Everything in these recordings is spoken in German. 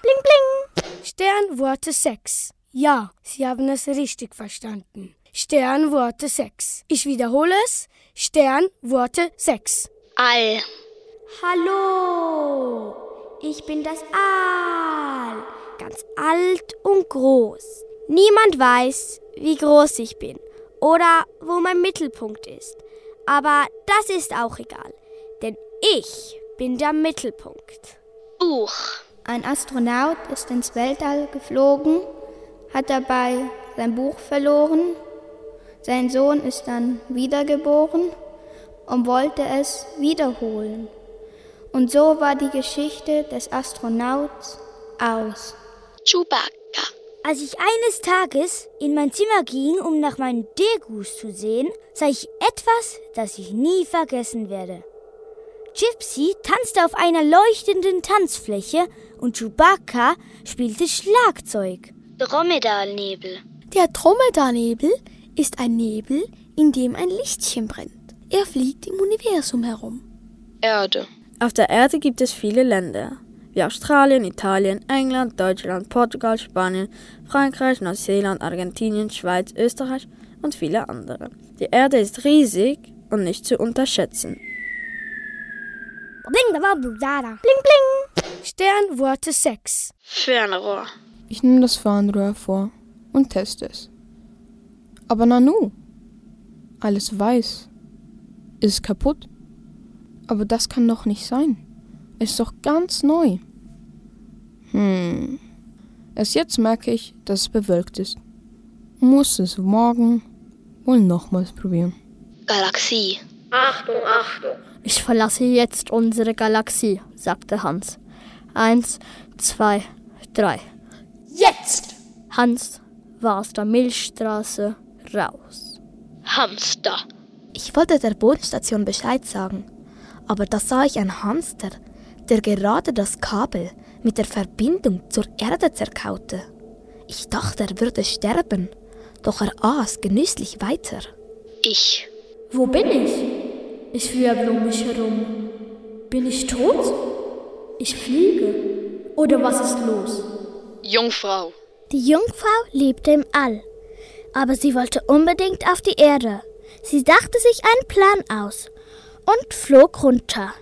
Bling bling. Sternworte 6. Ja, Sie haben es richtig verstanden. Sternworte 6. Ich wiederhole es. Sternworte 6. All. Hallo, ich bin das Aal, ganz alt und groß. Niemand weiß, wie groß ich bin oder wo mein Mittelpunkt ist. Aber das ist auch egal, denn ich bin der Mittelpunkt. Buch. Ein Astronaut ist ins Weltall geflogen, hat dabei sein Buch verloren. Sein Sohn ist dann wiedergeboren und wollte es wiederholen. Und so war die Geschichte des Astronauts aus. Chewbacca. Als ich eines Tages in mein Zimmer ging, um nach meinen Degus zu sehen, sah ich etwas, das ich nie vergessen werde. Gypsy tanzte auf einer leuchtenden Tanzfläche und Chewbacca spielte Schlagzeug. Dromedalnebel. Der Dromedarnebel ist ein Nebel, in dem ein Lichtchen brennt. Er fliegt im Universum herum. Erde. Auf der Erde gibt es viele Länder, wie Australien, Italien, England, Deutschland, Portugal, Spanien, Frankreich, Neuseeland, Argentinien, Schweiz, Österreich und viele andere. Die Erde ist riesig und nicht zu unterschätzen. Bling bling. Sternworte 6. Fernrohr. Ich nehme das Fernrohr vor und teste es. Aber Nanu, alles weiß, ist kaputt. Aber das kann doch nicht sein. Es ist doch ganz neu. Hm. Erst jetzt merke ich, dass es bewölkt ist. Muss es morgen wohl nochmals probieren. Galaxie. Achtung, Achtung. Ich verlasse jetzt unsere Galaxie, sagte Hans. Eins, zwei, drei. Jetzt! Hans war aus der Milchstraße raus. Hamster. Ich wollte der Bodenstation Bescheid sagen, aber da sah ich einen Hamster, der gerade das Kabel mit der Verbindung zur Erde zerkaute. Ich dachte, er würde sterben, doch er aß genüsslich weiter. Ich. Wo bin ich? Ich wirbel um mich herum. Bin ich tot? Ich fliege. Oder was ist los? Jungfrau. Die Jungfrau lebte im All, aber sie wollte unbedingt auf die Erde. Sie dachte sich einen Plan aus und flog runter.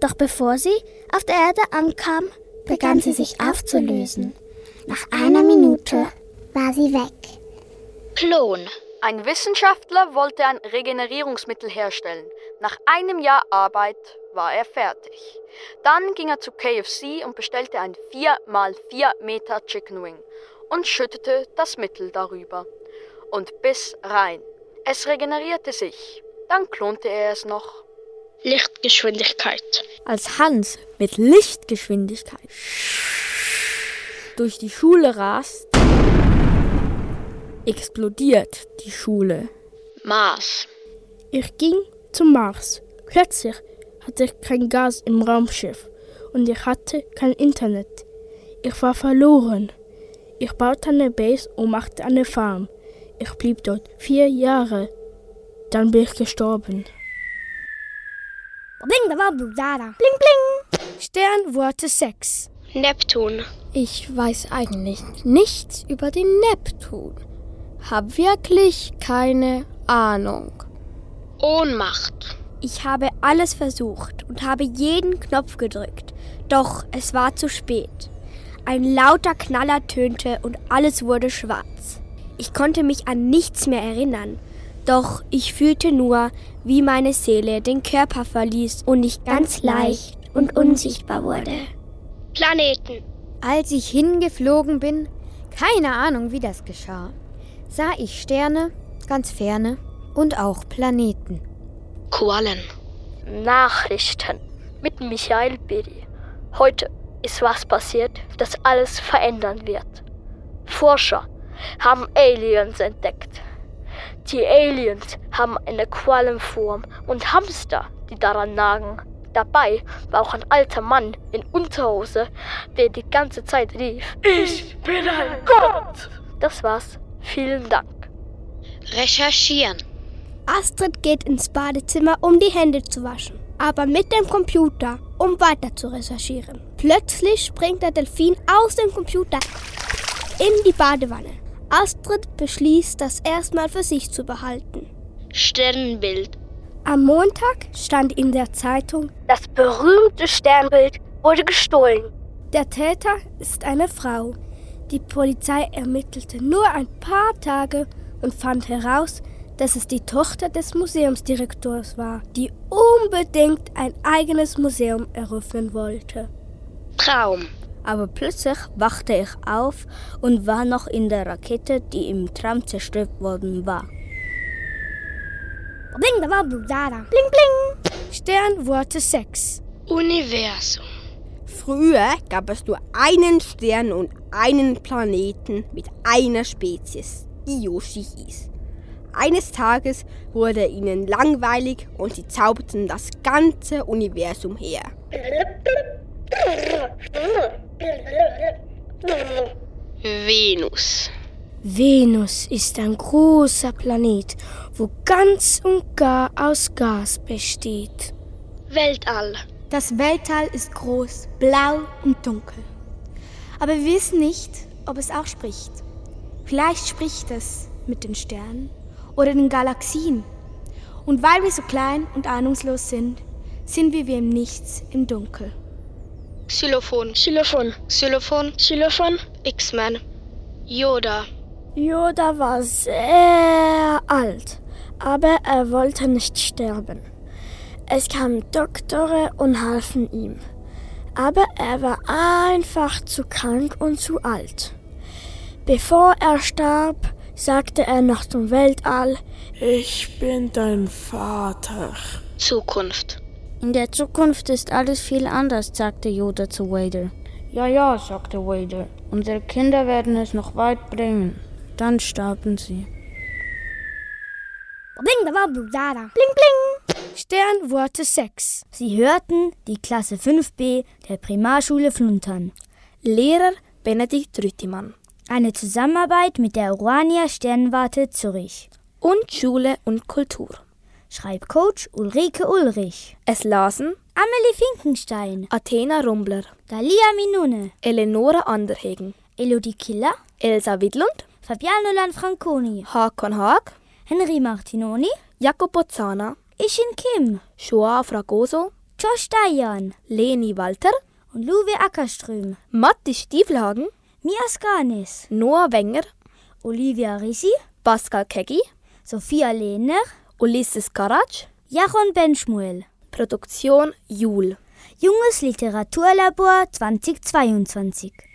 Doch bevor sie auf der Erde ankam, begann sie sich aufzulösen. Nach einer Minute war sie weg. Klon. Ein Wissenschaftler wollte ein Regenerierungsmittel herstellen. Nach einem Jahr Arbeit war er fertig. Dann ging er zu KFC und bestellte ein 4x4 Meter Chicken Wing und schüttete das Mittel darüber und biss rein. Es regenerierte sich. Dann klonte er es noch. Lichtgeschwindigkeit. Als Hans mit Lichtgeschwindigkeit durch die Schule rast, explodiert die Schule. Mars. Ich ging zum Mars. Plötzlich hatte ich kein Gas im Raumschiff und ich hatte kein Internet. Ich war verloren. Ich baute eine Base und machte eine Farm. Ich blieb dort vier Jahre. Dann bin ich gestorben. Bling bling. Sternworte 6. Neptun. Ich weiß eigentlich nichts über den Neptun. Hab wirklich keine Ahnung. Ohnmacht. Ich habe alles versucht und habe jeden Knopf gedrückt, doch es war zu spät. Ein lauter Knaller tönte und alles wurde schwarz. Ich konnte mich an nichts mehr erinnern, doch ich fühlte nur, wie meine Seele den Körper verließ und ich ganz leicht und unsichtbar wurde. Planeten. Als ich hingeflogen bin, keine Ahnung, wie das geschah, sah ich Sterne, ganz ferne und auch Planeten. Quallen. Nachrichten mit Michael Bedi. Heute ist was passiert, das alles verändern wird. Forscher haben Aliens entdeckt. Die Aliens haben eine Quallenform und Hamster, die daran nagen. Dabei war auch ein alter Mann in Unterhose, der die ganze Zeit rief: Ich bin ein Gott! Das war's. Vielen Dank. Recherchieren. Astrid geht ins Badezimmer, um die Hände zu waschen. Aber mit dem Computer um weiter zu recherchieren. Plötzlich springt der Delfin aus dem Computer in die Badewanne. Astrid beschließt, das erstmal für sich zu behalten. Sternbild. Am Montag stand in der Zeitung, Das berühmte Sternbild wurde gestohlen. der Täter ist eine Frau. Die Polizei ermittelte nur ein paar Tage und fand heraus, dass es die Tochter des Museumsdirektors war, die unbedingt ein eigenes Museum eröffnen wollte. Traum. Aber plötzlich wachte ich auf und war noch in der Rakete, die im Tram zerstört worden war. Bling, da war Bludada. Bling, bling. Sternworte 6. Universum. Früher gab es nur einen Stern und einen Planeten mit einer Spezies, die Yoshi hieß. Eines Tages wurde ihnen langweilig und sie zauberten das ganze Universum her. Venus. Venus ist ein großer Planet, wo ganz und gar aus Gas besteht. Weltall. Das Weltall ist groß, blau und dunkel. Aber wir wissen nicht, ob es auch spricht. Vielleicht spricht es mit den Sternen oder den Galaxien. Und weil wir so klein und ahnungslos sind, sind wir wie im Nichts im Dunkel. Xylophon. Xylophon. Xylophon. Xylophon. X-Men. Yoda. Yoda war sehr alt, aber er wollte nicht sterben. Es kamen Doktore und halfen ihm. Aber er war einfach zu krank und zu alt. Bevor er starb, sagte er noch zum Weltall, Ich bin dein Vater. Zukunft. In der Zukunft ist alles viel anders, sagte Yoda zu Vader. Ja, ja, sagte Vader. Unsere Kinder werden es noch weit bringen. Dann starben sie. Bling, da war Bludada. Bling, bling. Sternworte 6. Sie hörten die Klasse 5b der Primarschule Fluntern. Lehrer Benedikt Rüttimann. Eine Zusammenarbeit mit der Urania Sternwarte Zürich. Und Schule und Kultur. Schreibcoach Ulrike Ulrich. Es lasen Amelie Finkenstein. Athena Rumbler. Galia Minune. Eleonora Anderhegen. Elodie Killer. Elsa Widlund. Fabiano Lanfranconi. Hakon Haag. Henry Martinoni. Jacopo Zana. Ishin Kim. Shoa Fragoso. Josh Dayan. Leni Walter. Und Luwe Ackerström. Matti Stiefelhagen. Mia Skanis. Noah Wenger. Olivia Risi. Pascal Keggi. Sophia Lehner. Ulysses Karac. Jaron Benschmuel. Produktion Jul. Junges Literaturlabor 2022.